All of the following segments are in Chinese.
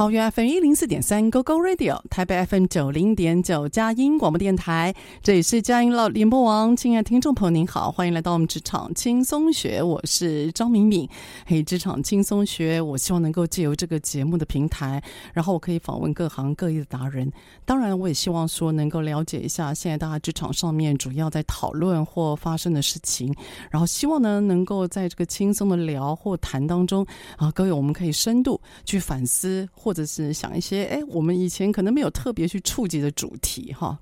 桃园 FM 一零四点三 GoGo Radio，台北 FM 九零点九佳音广播电台，这里是佳音老联播网。亲爱的听众朋友，您好，欢迎来到我们职场轻松学，我是张敏敏。嘿，职场轻松学，我希望能够借由这个节目的平台，然后我可以访问各行各业的达人。当然，我也希望说能够了解一下现在大家职场上面主要在讨论或发生的事情，然后希望呢能够在这个轻松的聊或谈当中啊，各位我们可以深度去反思或。或者是想一些哎，我们以前可能没有特别去触及的主题哈。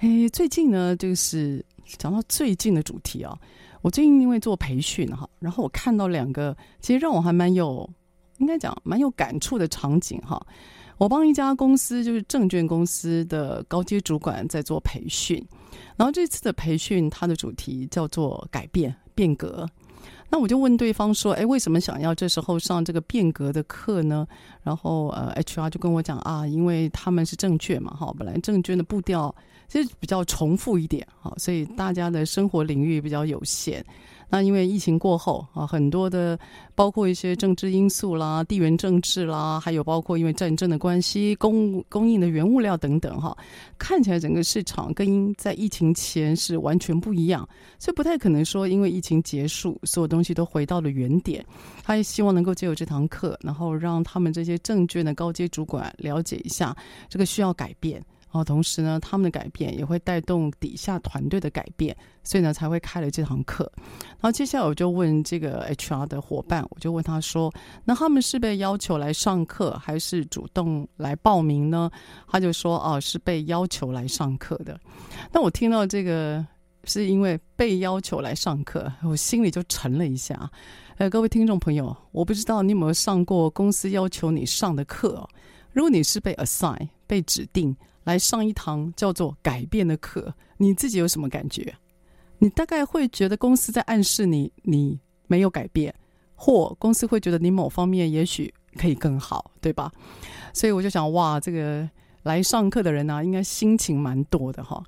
哎，最近呢，就是讲到最近的主题啊，我最近因为做培训哈，然后我看到两个，其实让我还蛮有，应该讲蛮有感触的场景哈。我帮一家公司，就是证券公司的高阶主管在做培训，然后这次的培训，它的主题叫做改变变革。那我就问对方说：“哎，为什么想要这时候上这个变革的课呢？”然后呃，HR 就跟我讲啊，因为他们是证券嘛，哈，本来证券的步调其实比较重复一点，哈，所以大家的生活领域比较有限。那因为疫情过后啊，很多的包括一些政治因素啦、地缘政治啦，还有包括因为战争的关系、供供应的原物料等等哈，看起来整个市场跟在疫情前是完全不一样，所以不太可能说因为疫情结束，所有东西都回到了原点。他也希望能够借由这堂课，然后让他们这些证券的高阶主管了解一下这个需要改变。哦，同时呢，他们的改变也会带动底下团队的改变，所以呢，才会开了这堂课。然后接下来我就问这个 HR 的伙伴，我就问他说：“那他们是被要求来上课，还是主动来报名呢？”他就说：“哦，是被要求来上课的。”那我听到这个是因为被要求来上课，我心里就沉了一下。呃，各位听众朋友，我不知道你有没有上过公司要求你上的课哦。如果你是被 assign 被指定。来上一堂叫做“改变”的课，你自己有什么感觉？你大概会觉得公司在暗示你你没有改变，或公司会觉得你某方面也许可以更好，对吧？所以我就想，哇，这个来上课的人呢、啊，应该心情蛮多的哈。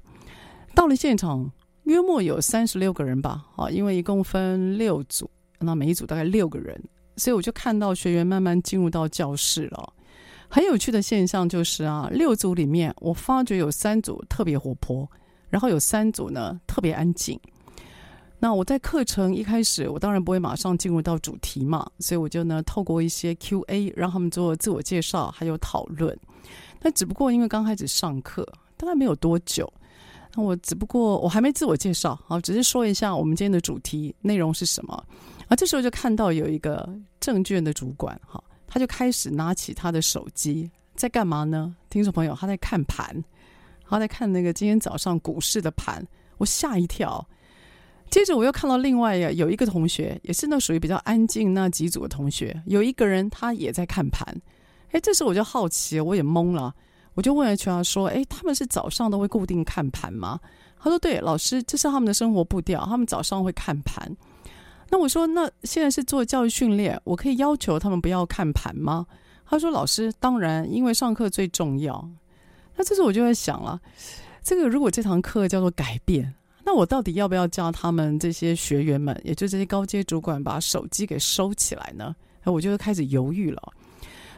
到了现场，约莫有三十六个人吧，啊，因为一共分六组，那每一组大概六个人，所以我就看到学员慢慢进入到教室了。很有趣的现象就是啊，六组里面，我发觉有三组特别活泼，然后有三组呢特别安静。那我在课程一开始，我当然不会马上进入到主题嘛，所以我就呢透过一些 Q&A 让他们做自我介绍，还有讨论。那只不过因为刚开始上课，大概没有多久，那我只不过我还没自我介绍，好，只是说一下我们今天的主题内容是什么。啊，这时候就看到有一个证券的主管，哈。他就开始拿起他的手机，在干嘛呢？听众朋友，他在看盘，他在看那个今天早上股市的盘，我吓一跳。接着我又看到另外有一个同学，也是那属于比较安静那几组的同学，有一个人他也在看盘。哎，这时候我就好奇，我也懵了，我就问 HR 说：“哎，他们是早上都会固定看盘吗？”他说：“对，老师，这是他们的生活步调，他们早上会看盘。”那我说，那现在是做教育训练，我可以要求他们不要看盘吗？他说，老师，当然，因为上课最重要。那这时候我就在想了，这个如果这堂课叫做改变，那我到底要不要叫他们这些学员们，也就这些高阶主管，把手机给收起来呢？我就开始犹豫了。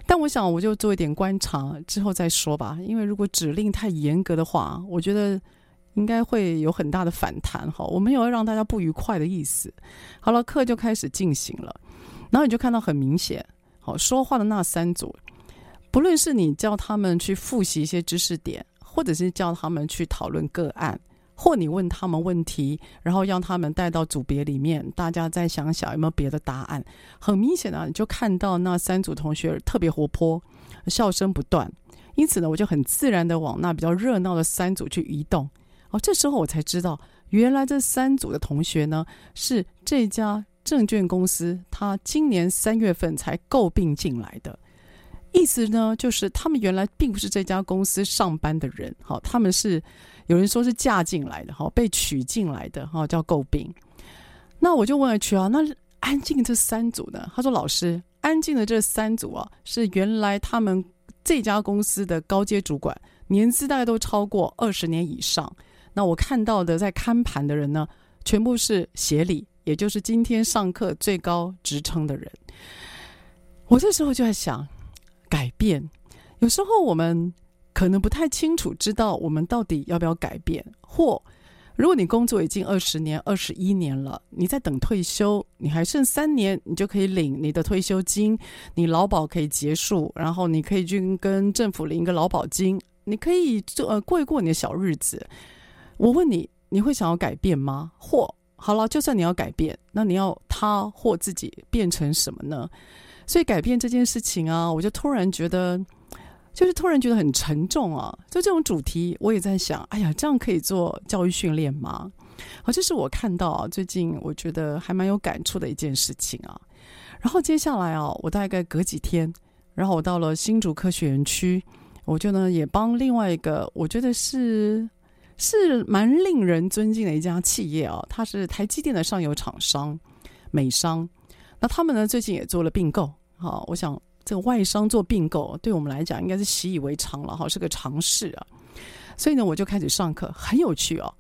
但我想，我就做一点观察之后再说吧。因为如果指令太严格的话，我觉得应该会有很大的反弹。哈，我没有要让大家不愉快的意思。好了，课就开始进行了。然后你就看到很明显，好，说话的那三组，不论是你叫他们去复习一些知识点，或者是叫他们去讨论个案。或你问他们问题，然后让他们带到组别里面，大家再想想有没有别的答案。很明显啊，你就看到那三组同学特别活泼，笑声不断。因此呢，我就很自然的往那比较热闹的三组去移动。哦，这时候我才知道，原来这三组的同学呢，是这家证券公司他今年三月份才购并进来的。意思呢，就是他们原来并不是这家公司上班的人，好，他们是。有人说是嫁进来的哈，被娶进来的哈，叫购并。那我就问 HR 啊，那安静这三组呢？他说：“老师，安静的这三组啊，是原来他们这家公司的高阶主管，年资大概都超过二十年以上。那我看到的在看盘的人呢，全部是协理，也就是今天上课最高职称的人。我这时候就在想，改变，有时候我们。”可能不太清楚，知道我们到底要不要改变，或如果你工作已经二十年、二十一年了，你在等退休，你还剩三年，你就可以领你的退休金，你劳保可以结束，然后你可以去跟政府领一个劳保金，你可以做呃过一过你的小日子。我问你，你会想要改变吗？或好了，就算你要改变，那你要他或自己变成什么呢？所以改变这件事情啊，我就突然觉得。就是突然觉得很沉重啊！就这种主题，我也在想，哎呀，这样可以做教育训练吗？好，这是我看到，最近我觉得还蛮有感触的一件事情啊。然后接下来啊，我大概隔几天，然后我到了新竹科学园区，我就呢也帮另外一个，我觉得是是蛮令人尊敬的一家企业哦，它是台积电的上游厂商美商，那他们呢最近也做了并购，好，我想。这个外商做并购，对我们来讲应该是习以为常了哈，是个常识啊。所以呢，我就开始上课，很有趣哦。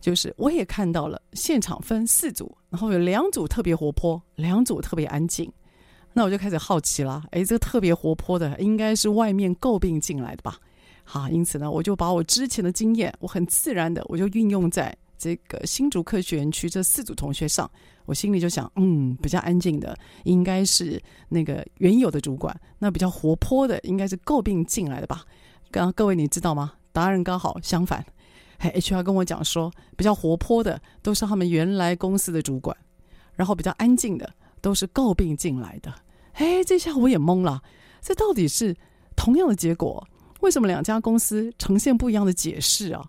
就是我也看到了现场分四组，然后有两组特别活泼，两组特别安静。那我就开始好奇了，诶，这个特别活泼的应该是外面购并进来的吧？好，因此呢，我就把我之前的经验，我很自然的我就运用在这个新竹科学园区这四组同学上。我心里就想，嗯，比较安静的应该是那个原有的主管，那比较活泼的应该是诟病进来的吧？刚各位你知道吗？答案刚好相反。嘿，HR 跟我讲说，比较活泼的都是他们原来公司的主管，然后比较安静的都是诟病进来的。嘿，这下我也懵了，这到底是同样的结果，为什么两家公司呈现不一样的解释啊？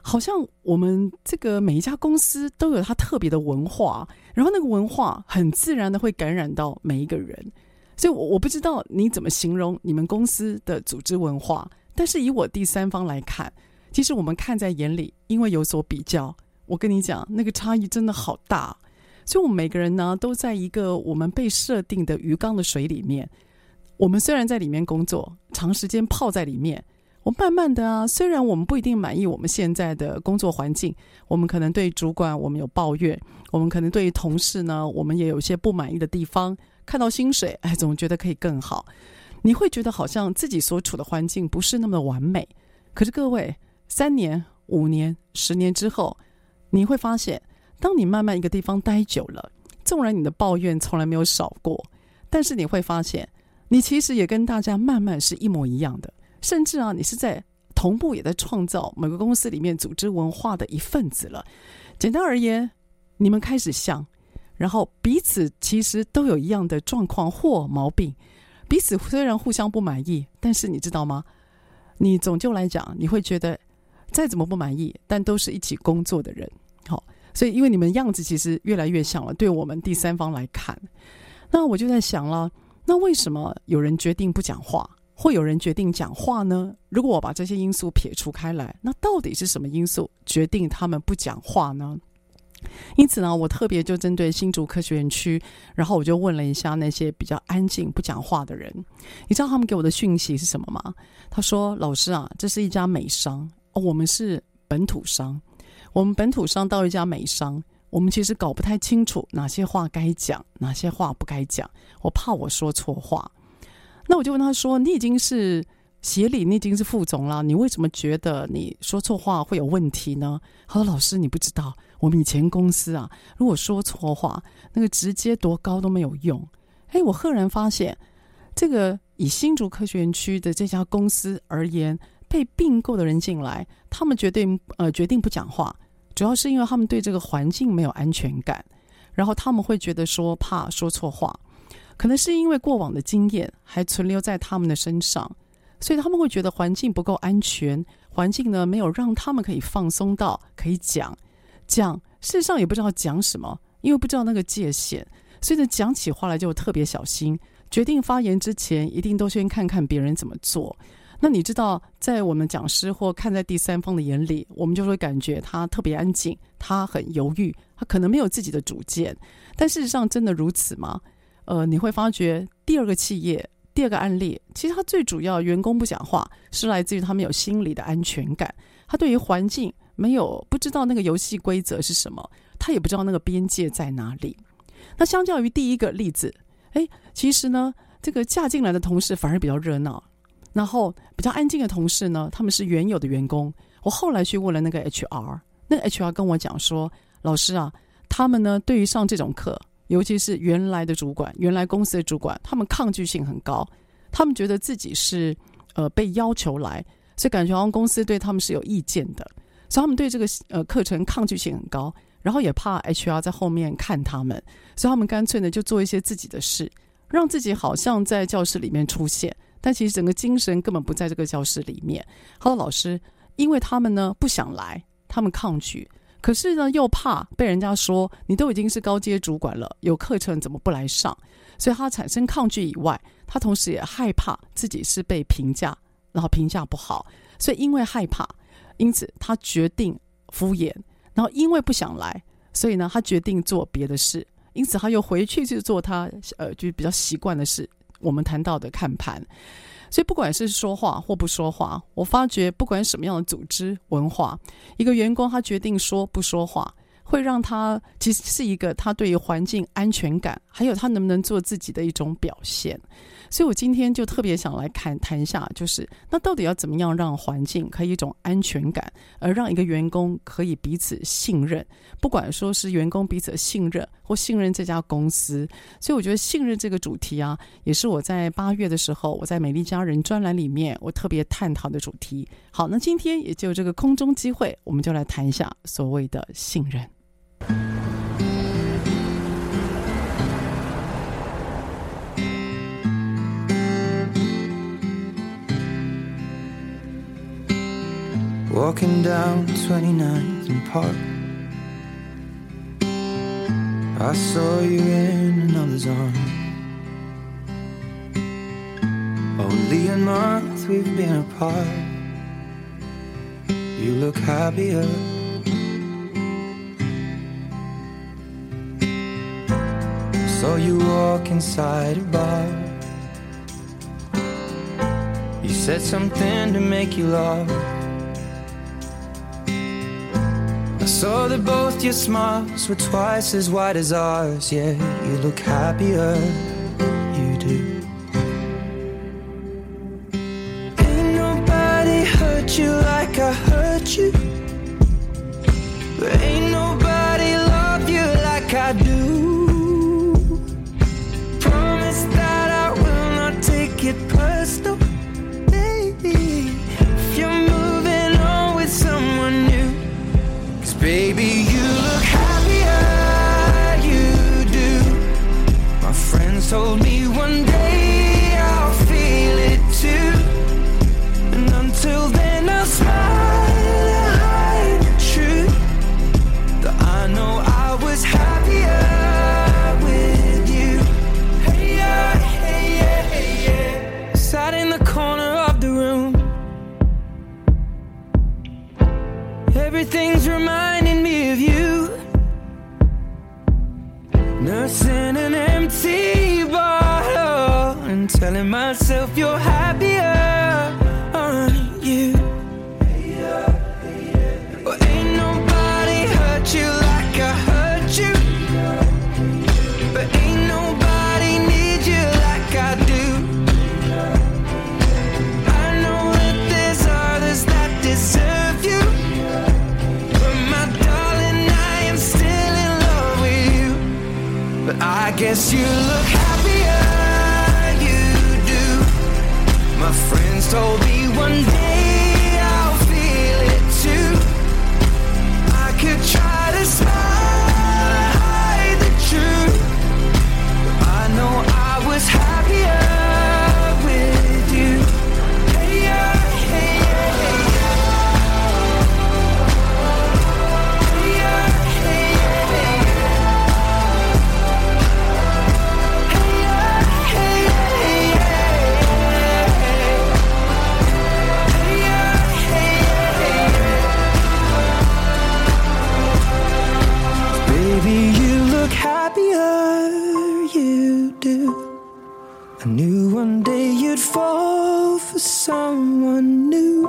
好像我们这个每一家公司都有它特别的文化，然后那个文化很自然的会感染到每一个人，所以我我不知道你怎么形容你们公司的组织文化，但是以我第三方来看，其实我们看在眼里，因为有所比较，我跟你讲，那个差异真的好大，所以我们每个人呢都在一个我们被设定的鱼缸的水里面，我们虽然在里面工作，长时间泡在里面。我慢慢的啊，虽然我们不一定满意我们现在的工作环境，我们可能对主管我们有抱怨，我们可能对于同事呢，我们也有一些不满意的地方。看到薪水，哎，总觉得可以更好。你会觉得好像自己所处的环境不是那么的完美。可是各位，三年、五年、十年之后，你会发现，当你慢慢一个地方待久了，纵然你的抱怨从来没有少过，但是你会发现，你其实也跟大家慢慢是一模一样的。甚至啊，你是在同步也在创造某个公司里面组织文化的一份子了。简单而言，你们开始像，然后彼此其实都有一样的状况或毛病。彼此虽然互相不满意，但是你知道吗？你总就来讲，你会觉得再怎么不满意，但都是一起工作的人。好，所以因为你们样子其实越来越像了，对我们第三方来看，那我就在想了，那为什么有人决定不讲话？会有人决定讲话呢？如果我把这些因素撇除开来，那到底是什么因素决定他们不讲话呢？因此呢，我特别就针对新竹科学园区，然后我就问了一下那些比较安静不讲话的人，你知道他们给我的讯息是什么吗？他说：“老师啊，这是一家美商，哦，我们是本土商。”我们本土商到一家美商，我们其实搞不太清楚哪些话该讲，哪些话不该讲。我怕我说错话，那我就问他说：“你已经是协理，你已经是副总了，你为什么觉得你说错话会有问题呢？”他说：“老师，你不知道，我们以前公司啊，如果说错话，那个直接多高都没有用。”哎，我赫然发现，这个以新竹科学园区的这家公司而言，被并购的人进来，他们决定呃决定不讲话。主要是因为他们对这个环境没有安全感，然后他们会觉得说怕说错话，可能是因为过往的经验还存留在他们的身上，所以他们会觉得环境不够安全，环境呢没有让他们可以放松到可以讲讲，事实上也不知道讲什么，因为不知道那个界限，所以呢讲起话来就特别小心，决定发言之前一定都先看看别人怎么做。那你知道，在我们讲师或看在第三方的眼里，我们就会感觉他特别安静，他很犹豫，他可能没有自己的主见。但事实上，真的如此吗？呃，你会发觉第二个企业，第二个案例，其实他最主要员工不讲话，是来自于他们有心理的安全感。他对于环境没有不知道那个游戏规则是什么，他也不知道那个边界在哪里。那相较于第一个例子，哎，其实呢，这个嫁进来的同事反而比较热闹。然后比较安静的同事呢，他们是原有的员工。我后来去问了那个 HR，那个 HR 跟我讲说：“老师啊，他们呢对于上这种课，尤其是原来的主管、原来公司的主管，他们抗拒性很高。他们觉得自己是呃被要求来，所以感觉好像公司对他们是有意见的，所以他们对这个呃课程抗拒性很高。然后也怕 HR 在后面看他们，所以他们干脆呢就做一些自己的事，让自己好像在教室里面出现。”但其实整个精神根本不在这个教室里面。好，老师，因为他们呢不想来，他们抗拒，可是呢又怕被人家说你都已经是高阶主管了，有课程怎么不来上？所以他产生抗拒以外，他同时也害怕自己是被评价，然后评价不好，所以因为害怕，因此他决定敷衍，然后因为不想来，所以呢他决定做别的事，因此他又回去去做他呃就比较习惯的事。我们谈到的看盘，所以不管是说话或不说话，我发觉不管什么样的组织文化，一个员工他决定说不说话，会让他其实是一个他对于环境安全感，还有他能不能做自己的一种表现。所以我今天就特别想来看谈一下，就是那到底要怎么样让环境可以一种安全感，而让一个员工可以彼此信任，不管说是员工彼此信任或信任这家公司。所以我觉得信任这个主题啊，也是我在八月的时候我在美丽家人专栏里面我特别探讨的主题。好，那今天也就这个空中机会，我们就来谈一下所谓的信任。Walking down 29th and Park. I saw you in another's arms. Only a month we've been apart. You look happier. Saw you walk inside a bar. You said something to make you laugh I saw that both your smiles were twice as wide as ours. Yeah, you look happier, you look happier, you do. My friends told me one day you'd fall for someone new.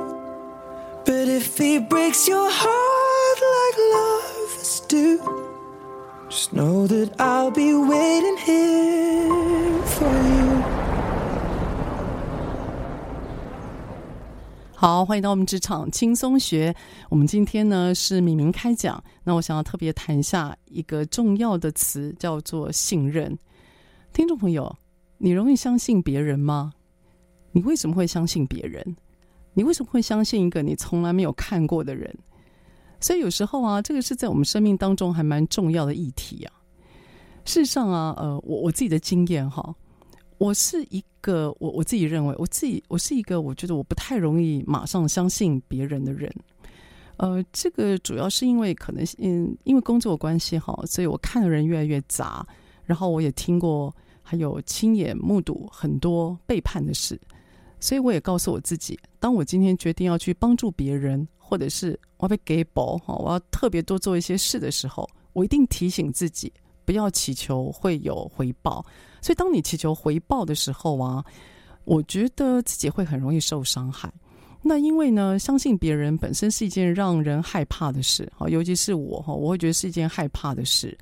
But if he breaks your heart like love is do, just know that I'll be waiting here for you. 好，欢迎到我们职场轻松学。我们今天呢是敏明开讲，那我想要特别谈一下一个重要的词，叫做信任。听众朋友，你容易相信别人吗？你为什么会相信别人？你为什么会相信一个你从来没有看过的人？所以有时候啊，这个是在我们生命当中还蛮重要的议题啊。事实上啊，呃，我我自己的经验哈。我是一个，我我自己认为，我自己我是一个，我觉得我不太容易马上相信别人的人。呃，这个主要是因为可能嗯，因为工作关系哈，所以我看的人越来越杂，然后我也听过，还有亲眼目睹很多背叛的事，所以我也告诉我自己，当我今天决定要去帮助别人，或者是我要被给宝哈，我要特别多做一些事的时候，我一定提醒自己。不要祈求会有回报，所以当你祈求回报的时候啊，我觉得自己会很容易受伤害。那因为呢，相信别人本身是一件让人害怕的事，好，尤其是我哈，我会觉得是一件害怕的事。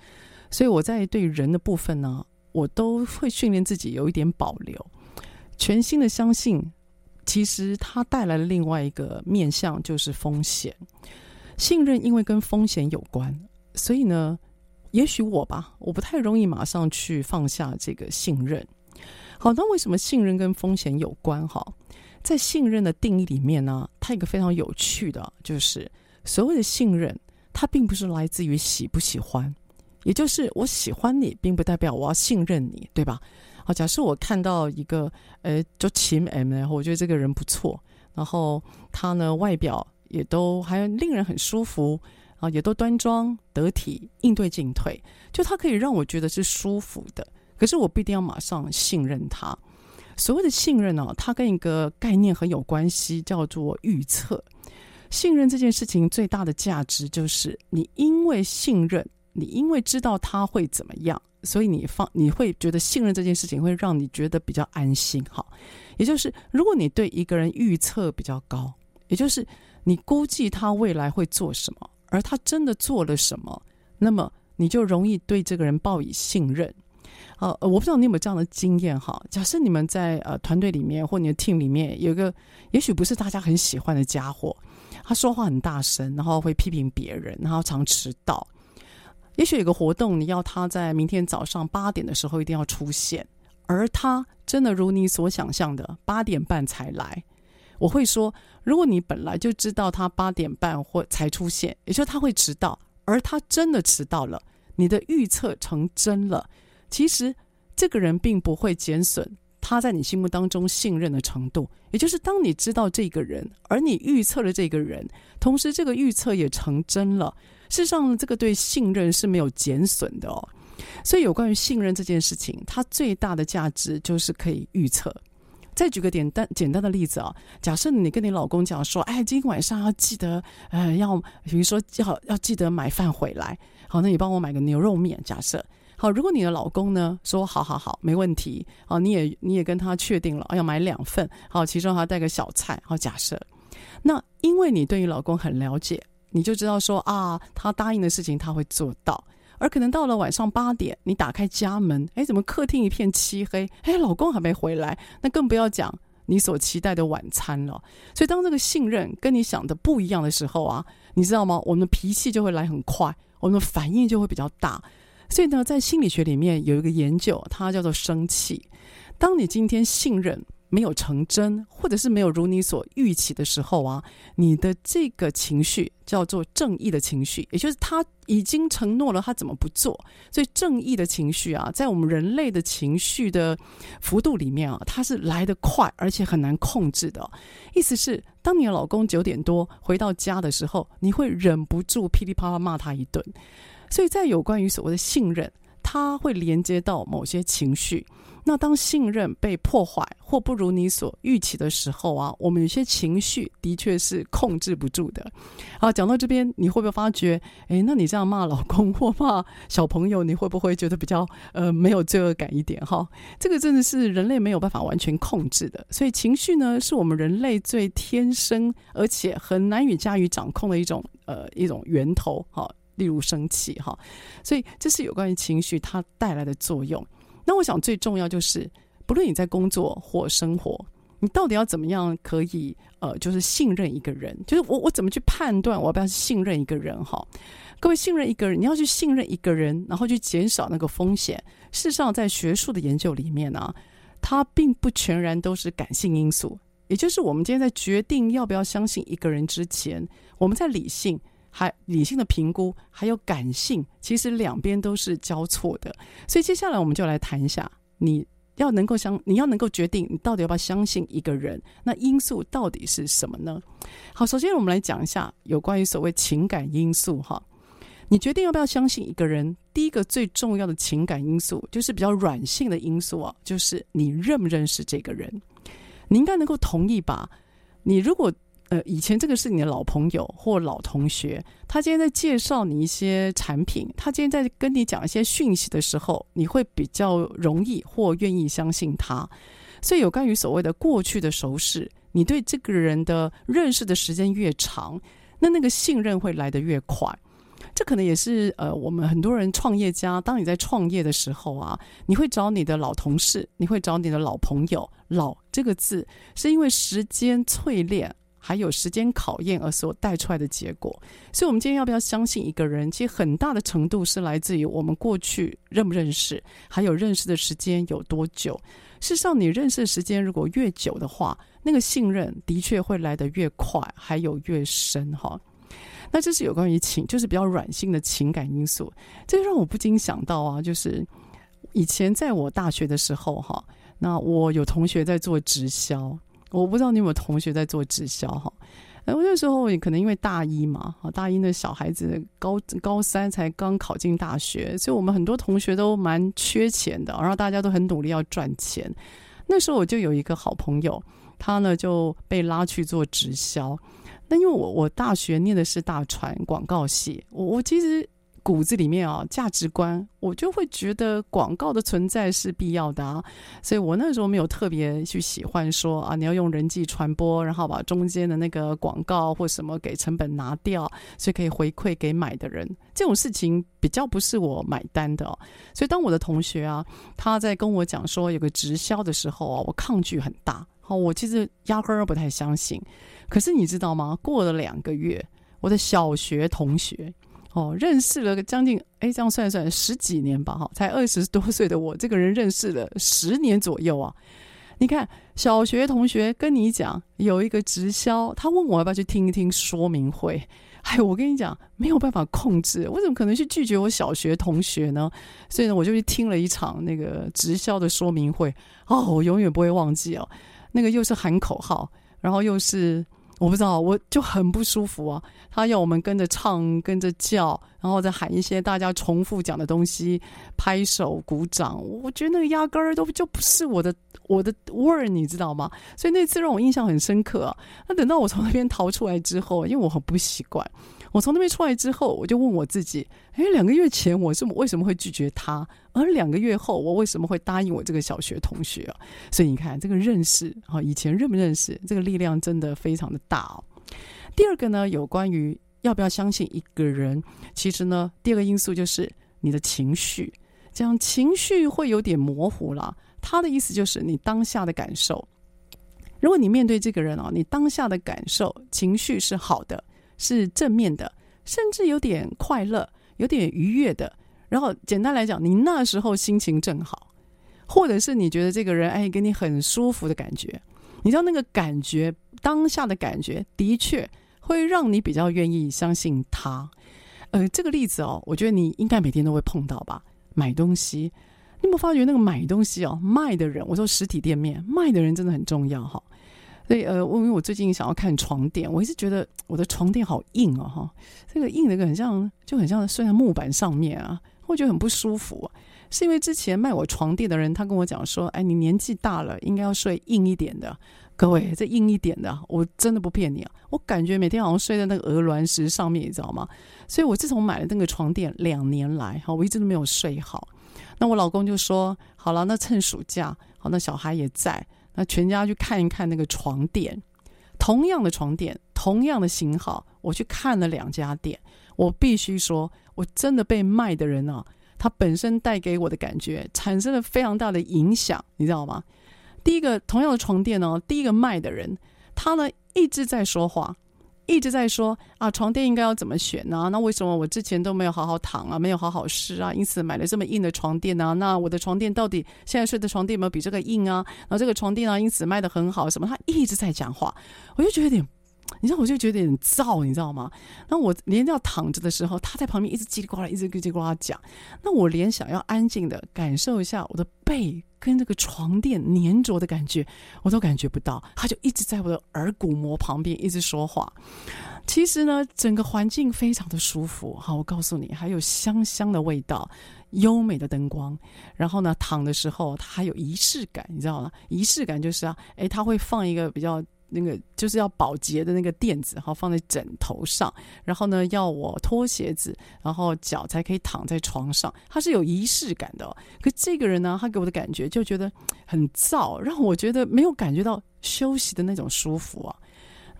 所以我在对人的部分呢，我都会训练自己有一点保留，全新的相信。其实它带来了另外一个面向，就是风险。信任因为跟风险有关，所以呢。也许我吧，我不太容易马上去放下这个信任。好，那为什么信任跟风险有关？哈，在信任的定义里面呢，它有一个非常有趣的，就是所谓的信任，它并不是来自于喜不喜欢，也就是我喜欢你，并不代表我要信任你，对吧？假设我看到一个，呃，就秦 M，然后我觉得这个人不错，然后他呢外表也都还令人很舒服。啊，也都端庄得体，应对进退，就他可以让我觉得是舒服的。可是我不一定要马上信任他。所谓的信任呢、啊，它跟一个概念很有关系，叫做预测。信任这件事情最大的价值就是，你因为信任，你因为知道他会怎么样，所以你放你会觉得信任这件事情会让你觉得比较安心。好，也就是如果你对一个人预测比较高，也就是你估计他未来会做什么。而他真的做了什么，那么你就容易对这个人报以信任。呃，我不知道你有没有这样的经验哈？假设你们在呃团队里面或你的 team 里面有一个，也许不是大家很喜欢的家伙，他说话很大声，然后会批评别人，然后常迟到。也许有个活动，你要他在明天早上八点的时候一定要出现，而他真的如你所想象的八点半才来。我会说，如果你本来就知道他八点半或才出现，也就是他会迟到，而他真的迟到了，你的预测成真了，其实这个人并不会减损他在你心目当中信任的程度。也就是当你知道这个人，而你预测了这个人，同时这个预测也成真了，事实上这个对信任是没有减损的哦。所以有关于信任这件事情，它最大的价值就是可以预测。再举个简单简单的例子啊，假设你跟你老公讲说，哎，今天晚上要记得，呃，要比如说要要记得买饭回来，好，那你帮我买个牛肉面。假设好，如果你的老公呢说，好好好，没问题，好，你也你也跟他确定了要买两份，好，其中还要带个小菜，好，假设，那因为你对你老公很了解，你就知道说啊，他答应的事情他会做到。而可能到了晚上八点，你打开家门，哎，怎么客厅一片漆黑？哎，老公还没回来，那更不要讲你所期待的晚餐了。所以，当这个信任跟你想的不一样的时候啊，你知道吗？我们的脾气就会来很快，我们的反应就会比较大。所以呢，在心理学里面有一个研究，它叫做生气。当你今天信任没有成真，或者是没有如你所预期的时候啊，你的这个情绪叫做正义的情绪，也就是他已经承诺了，他怎么不做？所以正义的情绪啊，在我们人类的情绪的幅度里面啊，它是来得快，而且很难控制的。意思是，当你的老公九点多回到家的时候，你会忍不住噼里啪啦骂他一顿。所以在有关于所谓的信任，它会连接到某些情绪。那当信任被破坏或不如你所预期的时候啊，我们有些情绪的确是控制不住的。好，讲到这边，你会不会发觉，诶，那你这样骂老公或骂小朋友，你会不会觉得比较呃没有罪恶感一点？哈，这个真的是人类没有办法完全控制的。所以情绪呢，是我们人类最天生而且很难以驾驭掌控的一种呃一种源头。哈，例如生气哈，所以这是有关于情绪它带来的作用。那我想最重要就是，不论你在工作或生活，你到底要怎么样可以呃，就是信任一个人？就是我我怎么去判断我要不要去信任一个人？哈，各位信任一个人，你要去信任一个人，然后去减少那个风险。事实上，在学术的研究里面呢、啊，它并不全然都是感性因素。也就是我们今天在决定要不要相信一个人之前，我们在理性。还理性的评估，还有感性，其实两边都是交错的。所以接下来我们就来谈一下，你要能够相，你要能够决定你到底要不要相信一个人，那因素到底是什么呢？好，首先我们来讲一下有关于所谓情感因素哈。你决定要不要相信一个人，第一个最重要的情感因素就是比较软性的因素啊，就是你认不认识这个人。你应该能够同意吧？你如果呃，以前这个是你的老朋友或老同学，他今天在介绍你一些产品，他今天在跟你讲一些讯息的时候，你会比较容易或愿意相信他。所以有关于所谓的过去的熟识，你对这个人的认识的时间越长，那那个信任会来得越快。这可能也是呃，我们很多人创业家，当你在创业的时候啊，你会找你的老同事，你会找你的老朋友。老这个字是因为时间淬炼。还有时间考验而所带出来的结果，所以，我们今天要不要相信一个人？其实很大的程度是来自于我们过去认不认识，还有认识的时间有多久。事实上，你认识的时间如果越久的话，那个信任的确会来得越快，还有越深哈。那这是有关于情，就是比较软性的情感因素。这让我不禁想到啊，就是以前在我大学的时候哈，那我有同学在做直销。我不知道你有没有同学在做直销哈？哎，我那时候也可能因为大一嘛，大一的小孩子高高三才刚考进大学，所以我们很多同学都蛮缺钱的，然后大家都很努力要赚钱。那时候我就有一个好朋友，他呢就被拉去做直销。那因为我我大学念的是大传广告系，我我其实。骨子里面啊，价值观，我就会觉得广告的存在是必要的啊，所以我那时候没有特别去喜欢说啊，你要用人际传播，然后把中间的那个广告或什么给成本拿掉，所以可以回馈给买的人，这种事情比较不是我买单的哦。所以当我的同学啊，他在跟我讲说有个直销的时候啊，我抗拒很大，好，我其实压根儿不太相信。可是你知道吗？过了两个月，我的小学同学。哦，认识了将近哎，这样算算十几年吧，哈，才二十多岁的我，这个人认识了十年左右啊。你看，小学同学跟你讲有一个直销，他问我要不要去听一听说明会。哎，我跟你讲，没有办法控制，我怎么可能去拒绝我小学同学呢？所以呢，我就去听了一场那个直销的说明会。哦，我永远不会忘记哦，那个又是喊口号，然后又是。我不知道，我就很不舒服啊！他要我们跟着唱，跟着叫，然后再喊一些大家重复讲的东西，拍手鼓掌。我觉得那个压根儿都就不是我的我的味儿，你知道吗？所以那次让我印象很深刻。那等到我从那边逃出来之后，因为我很不习惯。我从那边出来之后，我就问我自己：哎，两个月前我是为什么会拒绝他？而两个月后，我为什么会答应我这个小学同学啊？所以你看，这个认识啊，以前认不认识，这个力量真的非常的大哦。第二个呢，有关于要不要相信一个人，其实呢，第二个因素就是你的情绪。这样情绪会有点模糊了。他的意思就是你当下的感受。如果你面对这个人啊，你当下的感受情绪是好的。是正面的，甚至有点快乐、有点愉悦的。然后简单来讲，你那时候心情正好，或者是你觉得这个人哎给你很舒服的感觉，你知道那个感觉当下的感觉的确会让你比较愿意相信他。呃，这个例子哦，我觉得你应该每天都会碰到吧？买东西，你有没有发觉那个买东西哦，卖的人，我说实体店面卖的人真的很重要哈。所以呃，因为我最近想要看床垫，我一直觉得我的床垫好硬哦哈，这个硬的很像，就很像睡在木板上面啊。我觉得很不舒服，是因为之前卖我床垫的人，他跟我讲说：“哎，你年纪大了，应该要睡硬一点的。”各位，这硬一点的，我真的不骗你啊！我感觉每天好像睡在那个鹅卵石上面，你知道吗？所以我自从买了那个床垫两年来，哈，我一直都没有睡好。那我老公就说：“好了，那趁暑假，好，那小孩也在，那全家去看一看那个床垫。同样的床垫，同样的型号，我去看了两家店，我必须说。”我真的被卖的人啊，他本身带给我的感觉产生了非常大的影响，你知道吗？第一个，同样的床垫呢，第一个卖的人，他呢一直在说话，一直在说啊，床垫应该要怎么选呢？那为什么我之前都没有好好躺啊，没有好好试啊，因此买了这么硬的床垫呢？那我的床垫到底现在睡的床垫有没有比这个硬啊？然后这个床垫呢，因此卖的很好，什么？他一直在讲话，我就觉得有点。你知道，我就觉得有点燥，你知道吗？那我连要躺着的时候，他在旁边一直叽里呱啦，一直叽里呱啦讲。那我连想要安静的感受一下我的背跟这个床垫粘着的感觉，我都感觉不到。他就一直在我的耳骨膜旁边一直说话。其实呢，整个环境非常的舒服。好，我告诉你，还有香香的味道，优美的灯光。然后呢，躺的时候它还有仪式感，你知道吗？仪式感就是啊，诶，他会放一个比较。那个就是要保洁的那个垫子，哈，放在枕头上，然后呢，要我脱鞋子，然后脚才可以躺在床上，它是有仪式感的。可这个人呢，他给我的感觉就觉得很燥，让我觉得没有感觉到休息的那种舒服啊。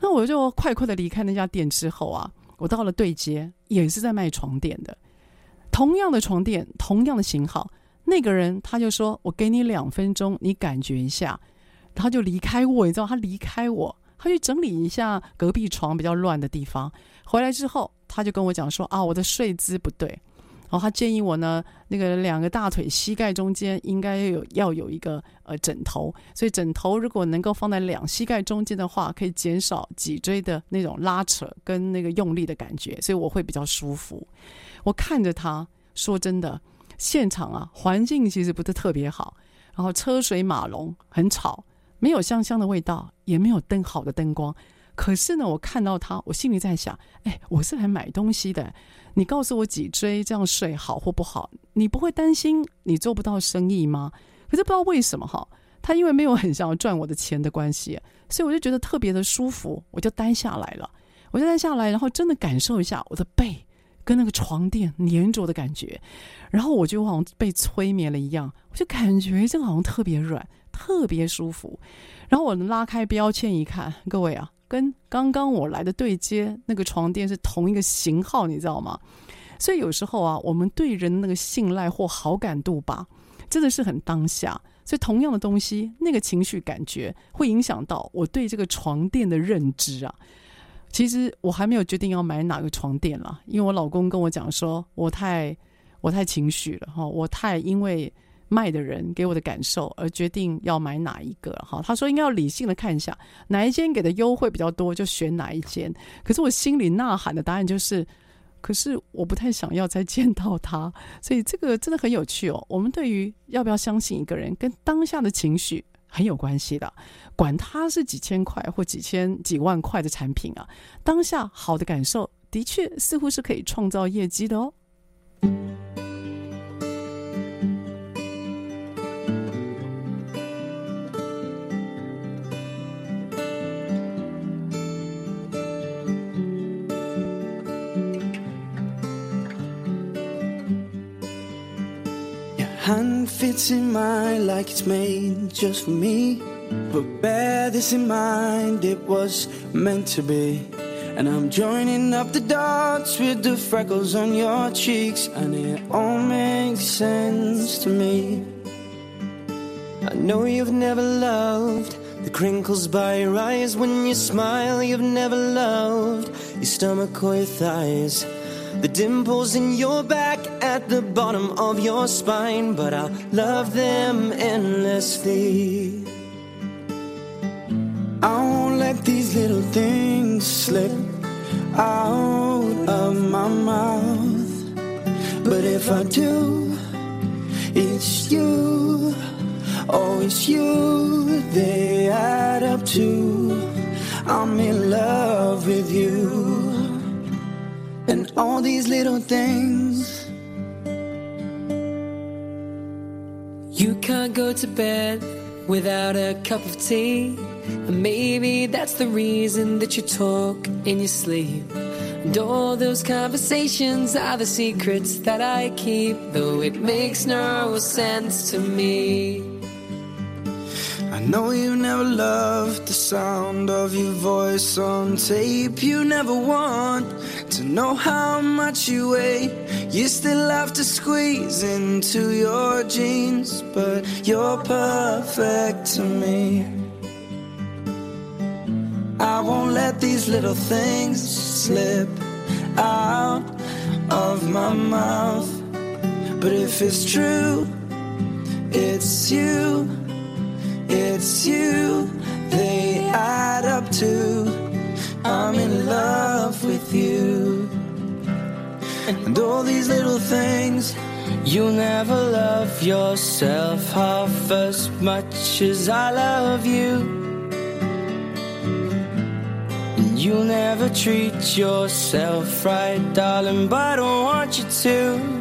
那我就快快的离开那家店之后啊，我到了对街，也是在卖床垫的，同样的床垫，同样的型号，那个人他就说：“我给你两分钟，你感觉一下。”他就离开我，你知道，他离开我，他去整理一下隔壁床比较乱的地方。回来之后，他就跟我讲说：“啊，我的睡姿不对。”然后他建议我呢，那个两个大腿膝盖中间应该有要有一个呃枕头，所以枕头如果能够放在两膝盖中间的话，可以减少脊椎的那种拉扯跟那个用力的感觉，所以我会比较舒服。我看着他说真的，现场啊环境其实不是特别好，然后车水马龙，很吵。没有香香的味道，也没有灯好的灯光。可是呢，我看到他，我心里在想：哎，我是来买东西的。你告诉我脊椎这样睡好或不好？你不会担心你做不到生意吗？可是不知道为什么哈，他因为没有很想要赚我的钱的关系，所以我就觉得特别的舒服，我就待下来了。我就待下来，然后真的感受一下我的背跟那个床垫粘着的感觉，然后我就好像被催眠了一样，我就感觉这个好像特别软。特别舒服，然后我拉开标签一看，各位啊，跟刚刚我来的对接那个床垫是同一个型号，你知道吗？所以有时候啊，我们对人那个信赖或好感度吧，真的是很当下。所以同样的东西，那个情绪感觉会影响到我对这个床垫的认知啊。其实我还没有决定要买哪个床垫了，因为我老公跟我讲说，我太我太情绪了哈，我太因为。卖的人给我的感受，而决定要买哪一个哈？他说应该要理性的看一下哪一间给的优惠比较多，就选哪一间。可是我心里呐喊的答案就是，可是我不太想要再见到他。所以这个真的很有趣哦。我们对于要不要相信一个人，跟当下的情绪很有关系的。管他是几千块或几千几万块的产品啊，当下好的感受的确似乎是可以创造业绩的哦。Hand fits in mine like it's made just for me. But bear this in mind, it was meant to be. And I'm joining up the dots with the freckles on your cheeks, and it all makes sense to me. I know you've never loved the crinkles by your eyes when you smile. You've never loved your stomach or your thighs, the dimples in your back at the bottom of your spine, but I'll love them endlessly. I won't let these little things slip out of my mouth. But if I do, it's you, oh, it's you they add up to. I'm in love with you. And all these little things. You can't go to bed without a cup of tea. And maybe that's the reason that you talk in your sleep. And all those conversations are the secrets that I keep, though it makes no sense to me. I know you never loved the sound of your voice on tape. You never want to know how much you weigh. You still have to squeeze into your jeans, but you're perfect to me. I won't let these little things slip out of my mouth. But if it's true, it's you, it's you, they add up to. I'm in love with you. And all these little things. You'll never love yourself half as much as I love you. And you'll never treat yourself right, darling, but I don't want you to.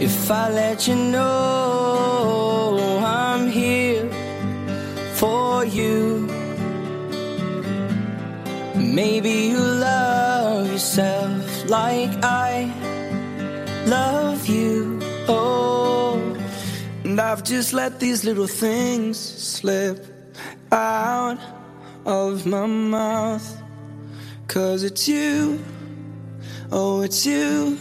If I let you know you, maybe you love yourself like I love you. Oh, And I've just let these little things slip out of my mouth. Cause it's you, oh, it's you,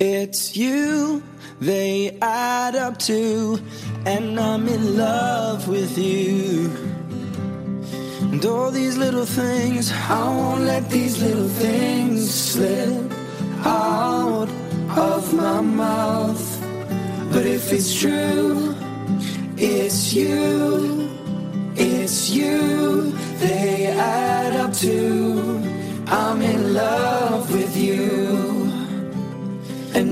it's you, they add up to, and I'm in love with you. And all these little things, I won't let these little things slip out of my mouth. But if it's true, it's you, it's you, they add up to. I'm in love with you,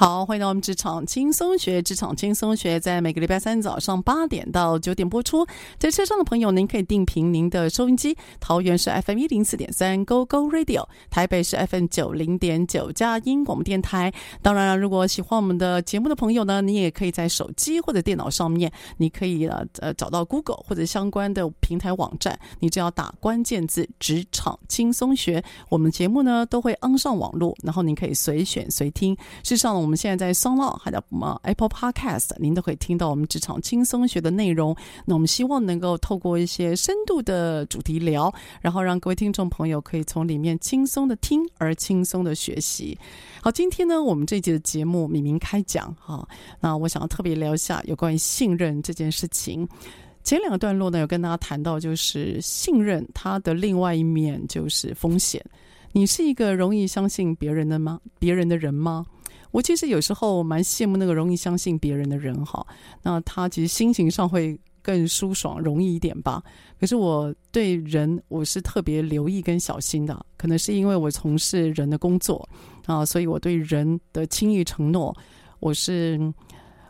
好，欢迎到我们职场轻松学。职场轻松学在每个礼拜三早上八点到九点播出。在车上的朋友，您可以定频您的收音机。桃园是 FM 一零四点三 Go Go Radio，台北是 FM 九零点九佳音广播电台。当然了，如果喜欢我们的节目的朋友呢，你也可以在手机或者电脑上面，你可以呃找到 Google 或者相关的平台网站，你只要打关键字“职场轻松学”，我们节目呢都会安上网络，然后您可以随选随听。事实上，我们我们现在在 SoundOn 还有什么 Apple Podcast，您都可以听到我们职场轻松学的内容。那我们希望能够透过一些深度的主题聊，然后让各位听众朋友可以从里面轻松的听而轻松的学习。好，今天呢，我们这一集的节目明明开讲哈，那我想要特别聊一下有关于信任这件事情。前两个段落呢，有跟大家谈到，就是信任它的另外一面就是风险。你是一个容易相信别人的吗？别人的人吗？我其实有时候蛮羡慕那个容易相信别人的人哈，那他其实心情上会更舒爽、容易一点吧。可是我对人我是特别留意跟小心的，可能是因为我从事人的工作啊，所以我对人的轻易承诺，我是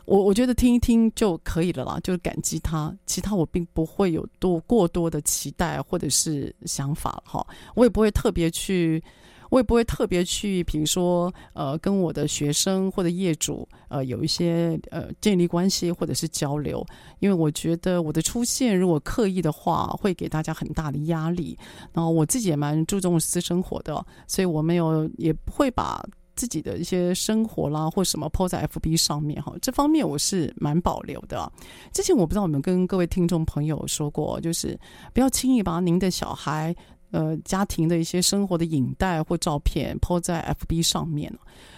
我我觉得听一听就可以了啦，就是感激他，其他我并不会有多过多的期待或者是想法哈，我也不会特别去。我也不会特别去，比如说呃，跟我的学生或者业主呃有一些呃建立关系或者是交流，因为我觉得我的出现如果刻意的话，会给大家很大的压力。然后我自己也蛮注重私生活的，所以我没有也不会把。自己的一些生活啦，或什么抛在 FB 上面哈，这方面我是蛮保留的。之前我不知道有没有跟各位听众朋友说过，就是不要轻易把您的小孩、呃家庭的一些生活的影带或照片抛在 FB 上面。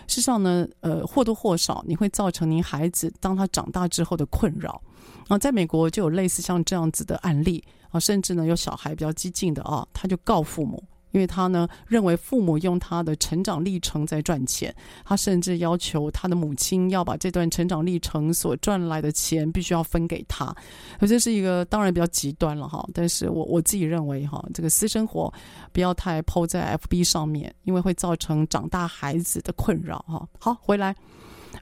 事实上呢，呃或多或少你会造成您孩子当他长大之后的困扰。啊，在美国就有类似像这样子的案例啊，甚至呢有小孩比较激进的啊，他就告父母。因为他呢认为父母用他的成长历程在赚钱，他甚至要求他的母亲要把这段成长历程所赚来的钱必须要分给他，这是一个当然比较极端了哈。但是我我自己认为哈，这个私生活不要太抛在 FB 上面，因为会造成长大孩子的困扰哈。好，回来。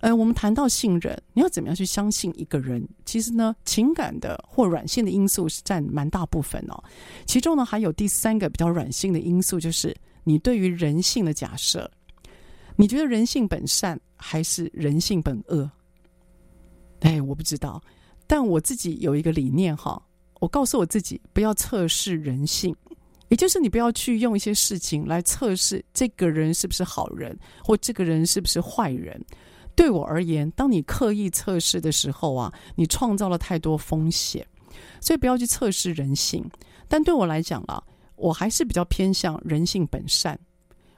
呃，我们谈到信任，你要怎么样去相信一个人？其实呢，情感的或软性的因素是占蛮大部分哦。其中呢，还有第三个比较软性的因素，就是你对于人性的假设。你觉得人性本善还是人性本恶？哎，我不知道。但我自己有一个理念哈，我告诉我自己，不要测试人性，也就是你不要去用一些事情来测试这个人是不是好人，或这个人是不是坏人。对我而言，当你刻意测试的时候啊，你创造了太多风险，所以不要去测试人性。但对我来讲啊，我还是比较偏向人性本善。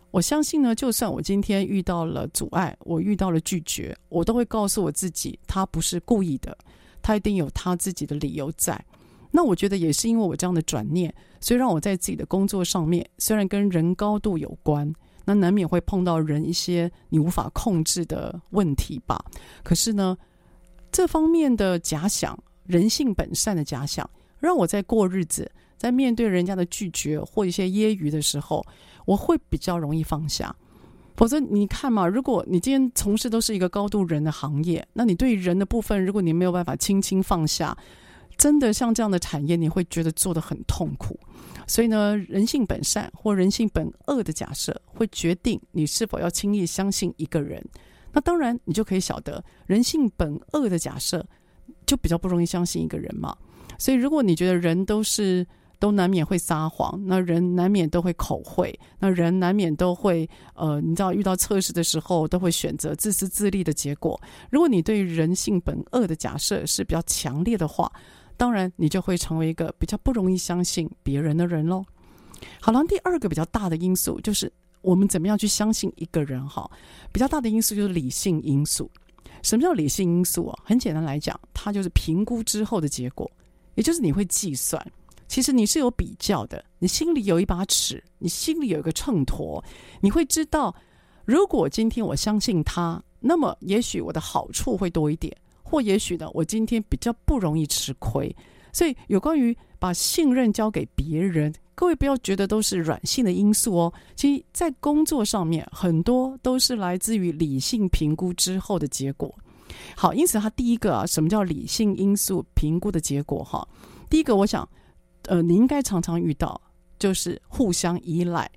我相信呢，就算我今天遇到了阻碍，我遇到了拒绝，我都会告诉我自己，他不是故意的，他一定有他自己的理由在。那我觉得也是因为我这样的转念，所以让我在自己的工作上面，虽然跟人高度有关。那难免会碰到人一些你无法控制的问题吧。可是呢，这方面的假想，人性本善的假想，让我在过日子，在面对人家的拒绝或一些揶揄的时候，我会比较容易放下。否则你看嘛，如果你今天从事都是一个高度人的行业，那你对人的部分，如果你没有办法轻轻放下，真的像这样的产业，你会觉得做得很痛苦。所以呢，人性本善或人性本恶的假设，会决定你是否要轻易相信一个人。那当然，你就可以晓得，人性本恶的假设，就比较不容易相信一个人嘛。所以，如果你觉得人都是都难免会撒谎，那人难免都会口惠，那人难免都会呃，你知道遇到测试的时候都会选择自私自利的结果。如果你对人性本恶的假设是比较强烈的话，当然，你就会成为一个比较不容易相信别人的人喽。好了，第二个比较大的因素就是我们怎么样去相信一个人哈。比较大的因素就是理性因素。什么叫理性因素啊？很简单来讲，它就是评估之后的结果，也就是你会计算。其实你是有比较的，你心里有一把尺，你心里有一个秤砣，你会知道，如果今天我相信他，那么也许我的好处会多一点。或也许呢，我今天比较不容易吃亏，所以有关于把信任交给别人，各位不要觉得都是软性的因素哦。其实，在工作上面，很多都是来自于理性评估之后的结果。好，因此，它第一个啊，什么叫理性因素评估的结果？哈，第一个，我想，呃，你应该常常遇到，就是互相依赖。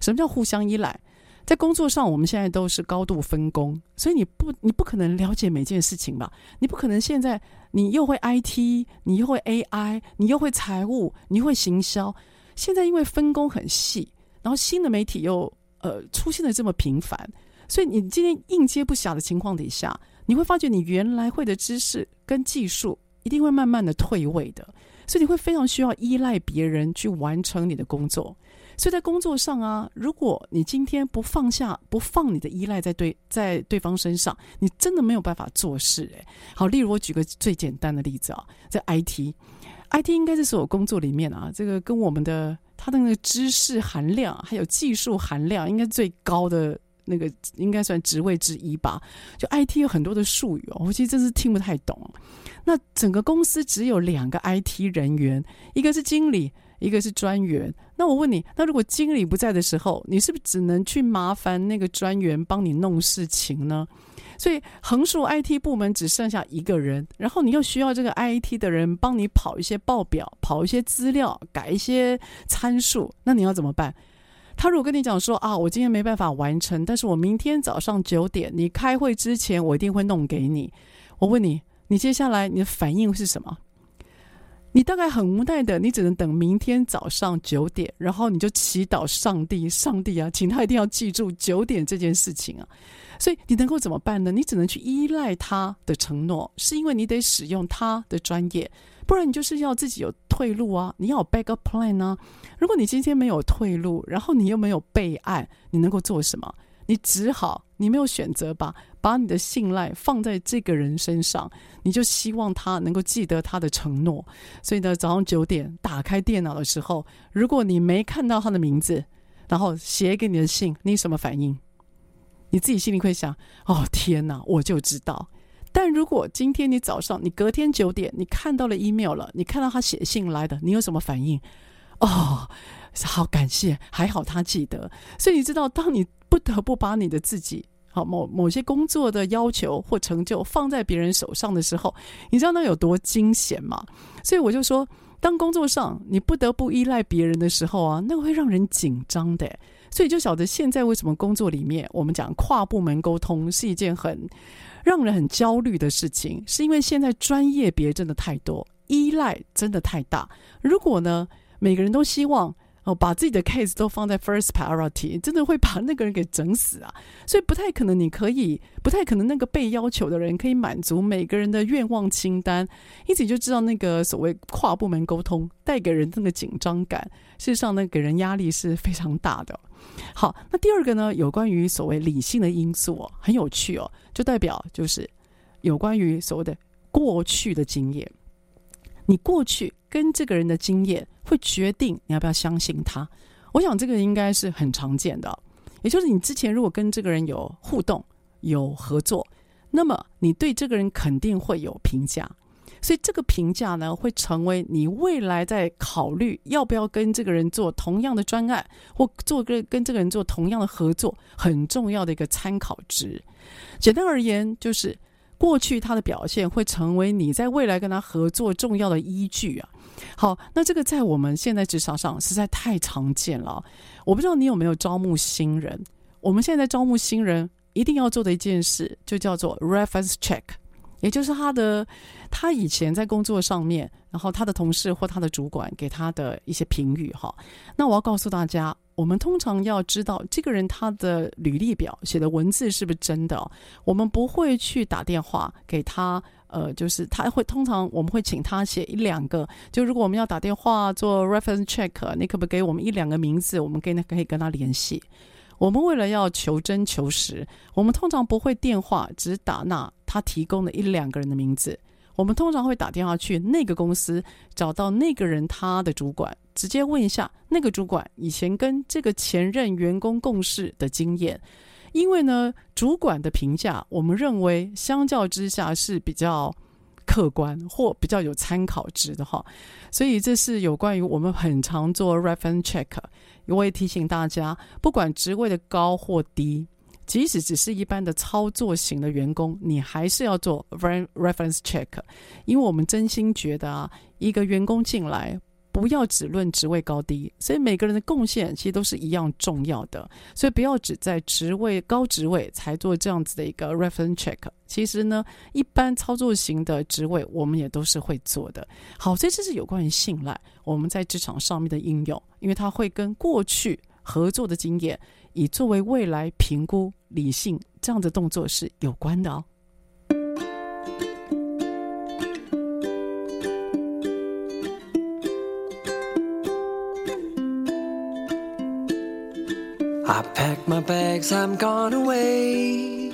什么叫互相依赖？在工作上，我们现在都是高度分工，所以你不你不可能了解每件事情吧？你不可能现在你又会 IT，你又会 AI，你又会财务，你又会行销。现在因为分工很细，然后新的媒体又呃出现的这么频繁，所以你今天应接不暇的情况底下，你会发觉你原来会的知识跟技术一定会慢慢的退位的，所以你会非常需要依赖别人去完成你的工作。所以在工作上啊，如果你今天不放下、不放你的依赖在对在对方身上，你真的没有办法做事诶。好，例如我举个最简单的例子啊，在 IT，IT 应该是所有工作里面啊，这个跟我们的它的那个知识含量还有技术含量应该最高的那个，应该算职位之一吧。就 IT 有很多的术语哦，我其实真是听不太懂。那整个公司只有两个 IT 人员，一个是经理。一个是专员，那我问你，那如果经理不在的时候，你是不是只能去麻烦那个专员帮你弄事情呢？所以横竖 IT 部门只剩下一个人，然后你又需要这个 IT 的人帮你跑一些报表、跑一些资料、改一些参数，那你要怎么办？他如果跟你讲说啊，我今天没办法完成，但是我明天早上九点你开会之前，我一定会弄给你。我问你，你接下来你的反应是什么？你大概很无奈的，你只能等明天早上九点，然后你就祈祷上帝，上帝啊，请他一定要记住九点这件事情啊。所以你能够怎么办呢？你只能去依赖他的承诺，是因为你得使用他的专业，不然你就是要自己有退路啊，你要有 backup plan 啊。如果你今天没有退路，然后你又没有备案，你能够做什么？你只好，你没有选择把，把你的信赖放在这个人身上，你就希望他能够记得他的承诺。所以呢，早上九点打开电脑的时候，如果你没看到他的名字，然后写给你的信，你什么反应？你自己心里会想：哦，天哪，我就知道。但如果今天你早上，你隔天九点，你看到了 email 了，你看到他写信来的，你有什么反应？哦，好感谢，还好他记得。所以你知道，当你不得不把你的自己，好某某些工作的要求或成就放在别人手上的时候，你知道那有多惊险吗？所以我就说，当工作上你不得不依赖别人的时候啊，那会让人紧张的。所以就晓得现在为什么工作里面我们讲跨部门沟通是一件很让人很焦虑的事情，是因为现在专业别真的太多，依赖真的太大。如果呢，每个人都希望。哦，把自己的 case 都放在 first priority，真的会把那个人给整死啊！所以不太可能，你可以不太可能那个被要求的人可以满足每个人的愿望清单，因此你就知道那个所谓跨部门沟通带给人那个紧张感，事实上呢，给人压力是非常大的。好，那第二个呢，有关于所谓理性的因素哦，很有趣哦，就代表就是有关于所谓的过去的经验。你过去跟这个人的经验会决定你要不要相信他。我想这个应该是很常见的，也就是你之前如果跟这个人有互动、有合作，那么你对这个人肯定会有评价，所以这个评价呢，会成为你未来在考虑要不要跟这个人做同样的专案，或做跟跟这个人做同样的合作很重要的一个参考值。简单而言，就是。过去他的表现会成为你在未来跟他合作重要的依据啊。好，那这个在我们现在职场上实在太常见了。我不知道你有没有招募新人？我们现在招募新人一定要做的一件事，就叫做 reference check，也就是他的他以前在工作上面，然后他的同事或他的主管给他的一些评语哈。那我要告诉大家。我们通常要知道这个人他的履历表写的文字是不是真的，我们不会去打电话给他，呃，就是他会通常我们会请他写一两个，就如果我们要打电话做 reference check，你可不可以给我们一两个名字，我们可以可以跟他联系。我们为了要求真求实，我们通常不会电话只打那他提供的一两个人的名字。我们通常会打电话去那个公司，找到那个人他的主管，直接问一下那个主管以前跟这个前任员工共事的经验。因为呢，主管的评价，我们认为相较之下是比较客观或比较有参考值的哈。所以这是有关于我们很常做 reference check。我也提醒大家，不管职位的高或低。即使只是一般的操作型的员工，你还是要做 reference check，因为我们真心觉得啊，一个员工进来不要只论职位高低，所以每个人的贡献其实都是一样重要的，所以不要只在职位高职位才做这样子的一个 reference check。其实呢，一般操作型的职位我们也都是会做的。好，所以这是有关于信赖我们在职场上面的应用，因为它会跟过去合作的经验。以作为未来评估理性这样的动作是有关的哦。I pack my bags, I'm gone away.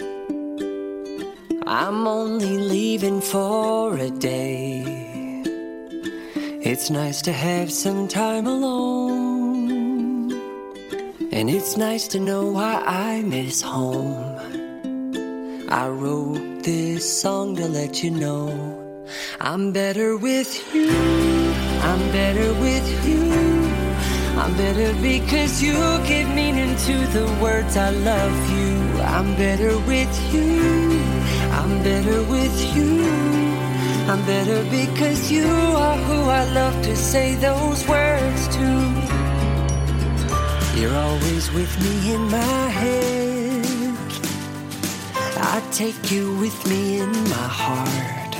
I'm only leaving for a day. It's nice to have some time alone. And it's nice to know why I miss home. I wrote this song to let you know I'm better with you. I'm better with you. I'm better because you give meaning to the words I love you. I'm better with you. I'm better with you. I'm better because you are who I love to say those words to. You're always with me in my head. I take you with me in my heart.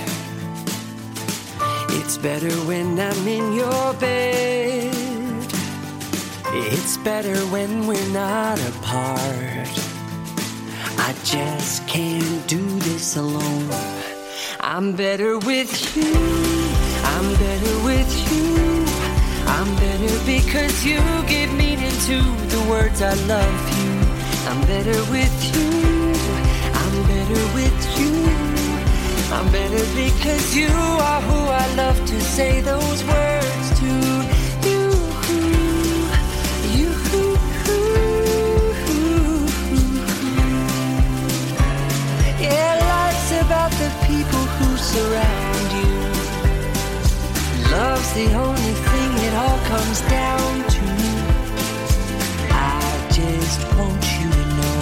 It's better when I'm in your bed. It's better when we're not apart. I just can't do this alone. I'm better with you. I'm better with you. I'm better because you give meaning to the words I love you. I'm better with you. I'm better with you. I'm better because you are who I love to say those words surround you. Love's the only thing it all comes down to. I just want you to know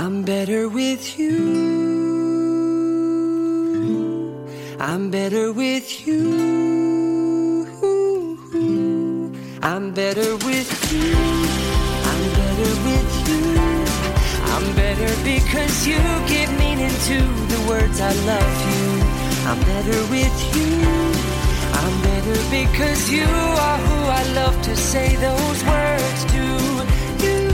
I'm better with you. I'm better with you. I'm better with you. I'm better with you. I'm better because you give into the words I love you. I'm better with you. I'm better because you are who I love to say those words to. You,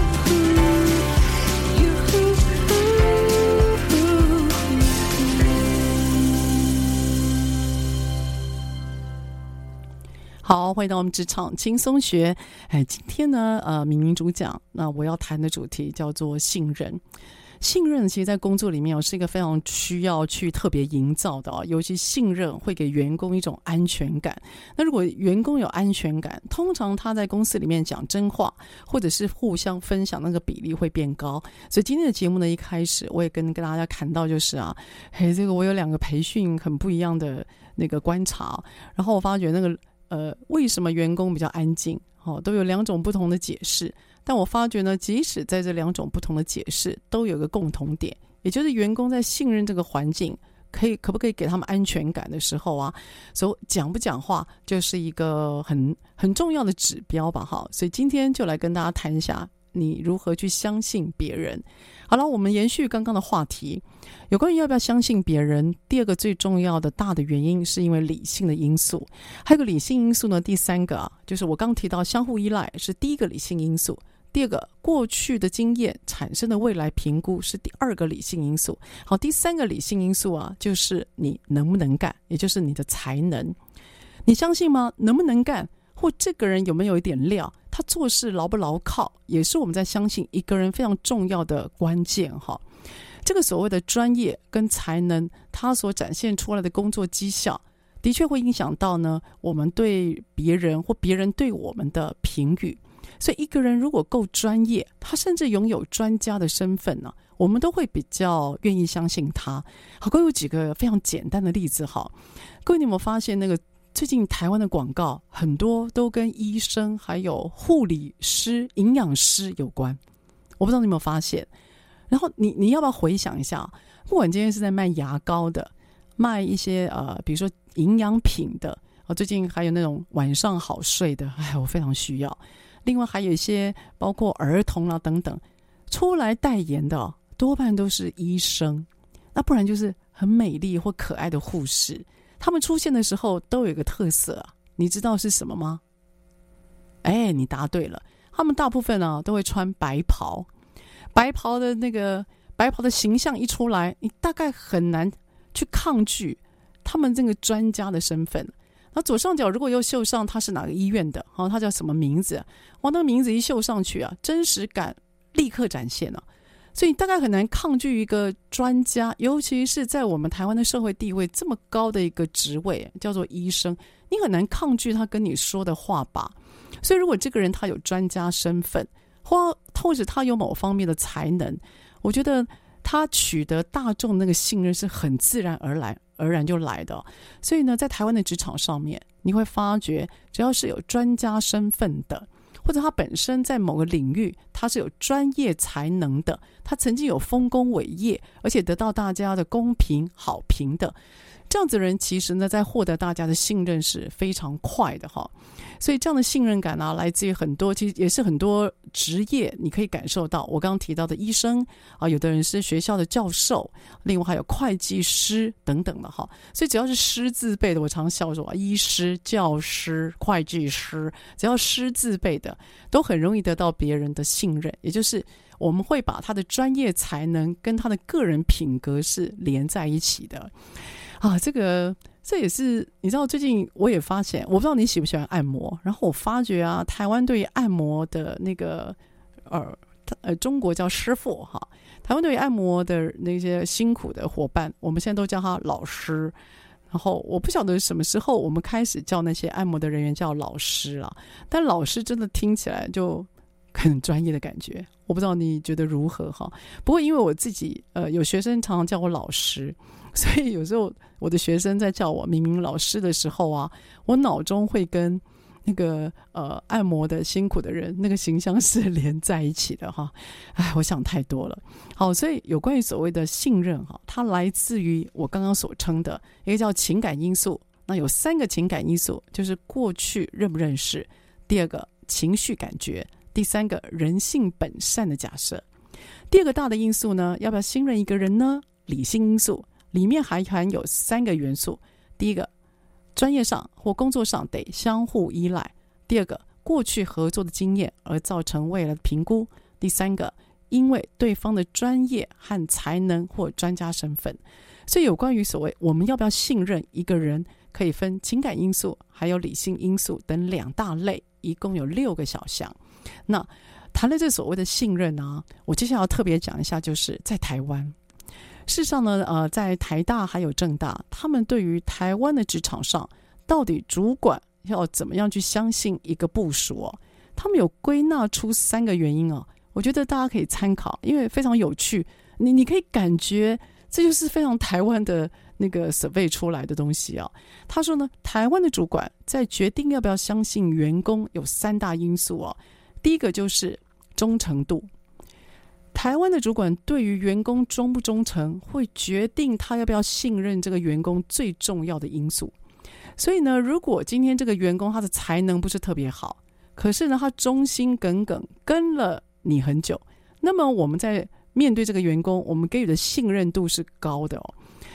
好，回到我们职场轻松学。哎，今天呢，呃，明明主讲，那我要谈的主题叫做信任。信任其实，在工作里面哦，是一个非常需要去特别营造的哦。尤其信任会给员工一种安全感。那如果员工有安全感，通常他在公司里面讲真话，或者是互相分享，那个比例会变高。所以今天的节目呢，一开始我也跟跟大家谈到，就是啊，嘿，这个我有两个培训很不一样的那个观察，然后我发觉那个呃，为什么员工比较安静？哦，都有两种不同的解释。但我发觉呢，即使在这两种不同的解释，都有个共同点，也就是员工在信任这个环境，可以可不可以给他们安全感的时候啊，所讲不讲话就是一个很很重要的指标吧，哈。所以今天就来跟大家谈一下，你如何去相信别人。好了，我们延续刚刚的话题，有关于要不要相信别人。第二个最重要的大的原因，是因为理性的因素。还有个理性因素呢，第三个啊，就是我刚提到相互依赖是第一个理性因素。第二个，过去的经验产生的未来评估是第二个理性因素。好，第三个理性因素啊，就是你能不能干，也就是你的才能。你相信吗？能不能干，或这个人有没有一点料，他做事牢不牢靠，也是我们在相信一个人非常重要的关键。哈，这个所谓的专业跟才能，他所展现出来的工作绩效，的确会影响到呢，我们对别人或别人对我们的评语。所以，一个人如果够专业，他甚至拥有专家的身份呢，我们都会比较愿意相信他。好，各位有几个非常简单的例子哈。各位，你有没有发现那个最近台湾的广告很多都跟医生、还有护理师、营养师有关？我不知道你有没有发现。然后你你要不要回想一下？不管今天是在卖牙膏的，卖一些呃，比如说营养品的，啊，最近还有那种晚上好睡的，哎，我非常需要。另外还有一些包括儿童啊等等，出来代言的多半都是医生，那不然就是很美丽或可爱的护士。他们出现的时候都有一个特色啊，你知道是什么吗？哎，你答对了，他们大部分啊都会穿白袍，白袍的那个白袍的形象一出来，你大概很难去抗拒他们这个专家的身份。那左上角如果又绣上他是哪个医院的，好，他叫什么名字？哇，那个名字一绣上去啊，真实感立刻展现了。所以大概很难抗拒一个专家，尤其是在我们台湾的社会地位这么高的一个职位，叫做医生，你很难抗拒他跟你说的话吧。所以如果这个人他有专家身份，或或者他有某方面的才能，我觉得他取得大众那个信任是很自然而然。而然就来的，所以呢，在台湾的职场上面，你会发觉，只要是有专家身份的，或者他本身在某个领域他是有专业才能的，他曾经有丰功伟业，而且得到大家的公平好评的，这样子的人其实呢，在获得大家的信任是非常快的哈。所以这样的信任感呢、来自于很多，其实也是很多职业你可以感受到。我刚刚提到的医生啊，有的人是学校的教授，另外还有会计师等等的哈。所以只要是“师”字辈的，我常笑说啊，医师、教师、会计师，只要“师”字辈的，都很容易得到别人的信任。也就是我们会把他的专业才能跟他的个人品格是连在一起的啊，这个。这也是你知道，最近我也发现，我不知道你喜不喜欢按摩。然后我发觉啊，台湾对于按摩的那个呃呃，中国叫师傅哈，台湾对于按摩的那些辛苦的伙伴，我们现在都叫他老师。然后我不晓得什么时候我们开始叫那些按摩的人员叫老师了，但老师真的听起来就很专业的感觉。我不知道你觉得如何哈？不过因为我自己呃有学生常常叫我老师。所以有时候我的学生在叫我明明老师的时候啊，我脑中会跟那个呃按摩的辛苦的人那个形象是 连在一起的哈。哎，我想太多了。好，所以有关于所谓的信任哈，它来自于我刚刚所称的一个叫情感因素。那有三个情感因素，就是过去认不认识，第二个情绪感觉，第三个人性本善的假设。第二个大的因素呢，要不要信任一个人呢？理性因素。里面还含有三个元素：第一个，专业上或工作上得相互依赖；第二个，过去合作的经验而造成未来的评估；第三个，因为对方的专业和才能或专家身份。所以，有关于所谓我们要不要信任一个人，可以分情感因素还有理性因素等两大类，一共有六个小项。那谈了这所谓的信任呢、啊，我接下来要特别讲一下，就是在台湾。事实上呢，呃，在台大还有政大，他们对于台湾的职场上，到底主管要怎么样去相信一个部署哦，他们有归纳出三个原因哦，我觉得大家可以参考，因为非常有趣。你你可以感觉这就是非常台湾的那个 survey 出来的东西啊。他说呢，台湾的主管在决定要不要相信员工有三大因素哦，第一个就是忠诚度。台湾的主管对于员工忠不忠诚，会决定他要不要信任这个员工最重要的因素。所以呢，如果今天这个员工他的才能不是特别好，可是呢，他忠心耿耿跟了你很久，那么我们在面对这个员工，我们给予的信任度是高的哦。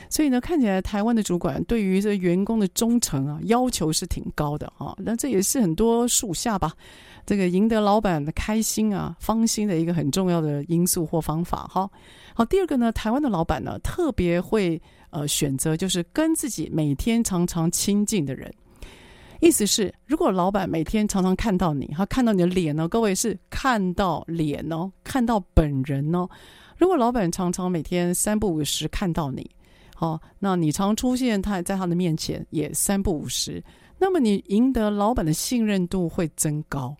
所以呢，看起来台湾的主管对于这员工的忠诚啊，要求是挺高的哈。那这也是很多属下吧。这个赢得老板的开心啊、芳心的一个很重要的因素或方法哈。好，第二个呢，台湾的老板呢特别会呃选择就是跟自己每天常常亲近的人，意思是如果老板每天常常看到你，他看到你的脸呢，各位是看到脸哦，看到本人哦。如果老板常常每天三不五时看到你，好，那你常出现他在他的面前也三不五时，那么你赢得老板的信任度会增高。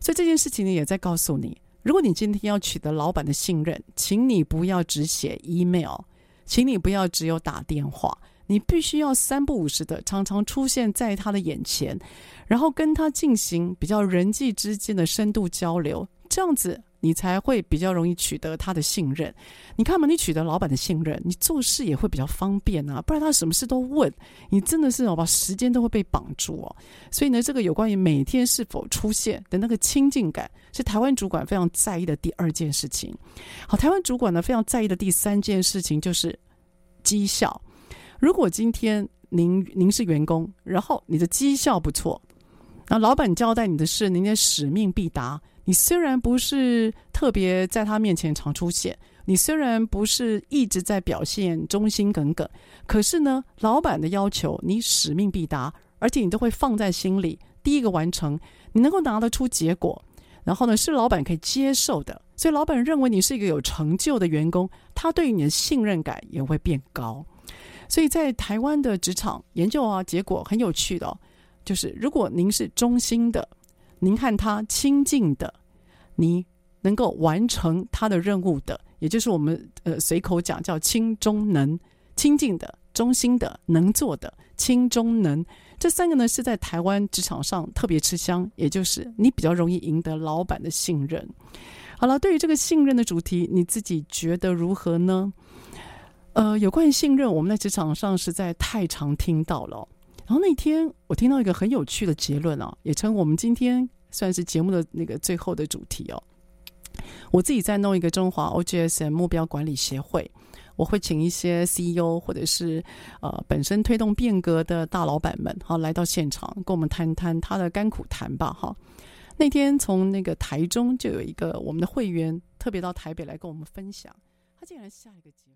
所以这件事情呢，也在告诉你，如果你今天要取得老板的信任，请你不要只写 email，请你不要只有打电话，你必须要三不五时的常常出现在他的眼前，然后跟他进行比较人际之间的深度交流，这样子。你才会比较容易取得他的信任。你看嘛，你取得老板的信任，你做事也会比较方便啊。不然他什么事都问你，真的是哦，把时间都会被绑住哦。所以呢，这个有关于每天是否出现的那个亲近感，是台湾主管非常在意的第二件事情。好，台湾主管呢非常在意的第三件事情就是绩效。如果今天您您是员工，然后你的绩效不错，那老板交代你的事，您的使命必达。你虽然不是特别在他面前常出现，你虽然不是一直在表现忠心耿耿，可是呢，老板的要求你使命必达，而且你都会放在心里，第一个完成，你能够拿得出结果，然后呢，是老板可以接受的，所以老板认为你是一个有成就的员工，他对你的信任感也会变高。所以在台湾的职场研究啊，结果很有趣的，就是如果您是忠心的，您和他亲近的。你能够完成他的任务的，也就是我们呃随口讲叫轻中能，亲近的、忠心的、能做的，轻中能这三个呢是在台湾职场上特别吃香，也就是你比较容易赢得老板的信任。好了，对于这个信任的主题，你自己觉得如何呢？呃，有关于信任，我们在职场上实在太常听到了。然后那天我听到一个很有趣的结论啊，也成我们今天算是节目的那个最后的主题哦。我自己在弄一个中华 OGSM 目标管理协会，我会请一些 CEO 或者是呃本身推动变革的大老板们好来到现场，跟我们谈谈他的甘苦谈吧哈。那天从那个台中就有一个我们的会员特别到台北来跟我们分享，他竟然下一个节。